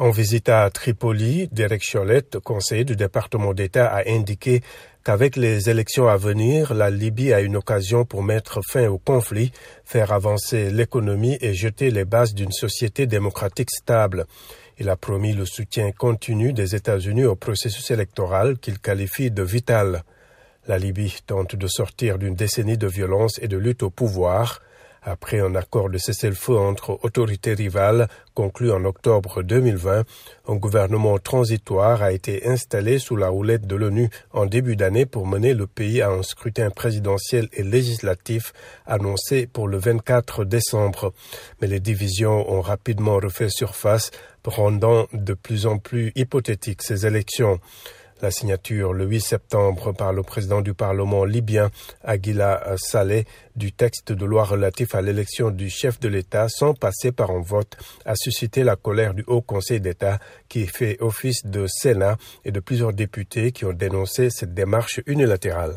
En visite à Tripoli, Derek Cholette, conseiller du département d'État, a indiqué qu'avec les élections à venir, la Libye a une occasion pour mettre fin au conflit, faire avancer l'économie et jeter les bases d'une société démocratique stable. Il a promis le soutien continu des États-Unis au processus électoral qu'il qualifie de vital. La Libye tente de sortir d'une décennie de violence et de lutte au pouvoir. Après un accord de cessez-le-feu entre autorités rivales conclu en octobre 2020, un gouvernement transitoire a été installé sous la houlette de l'ONU en début d'année pour mener le pays à un scrutin présidentiel et législatif annoncé pour le 24 décembre. Mais les divisions ont rapidement refait surface, rendant de plus en plus hypothétiques ces élections. La signature le 8 septembre par le président du Parlement libyen, Aguila Saleh, du texte de loi relatif à l'élection du chef de l'État sans passer par un vote a suscité la colère du Haut Conseil d'État qui fait office de Sénat et de plusieurs députés qui ont dénoncé cette démarche unilatérale.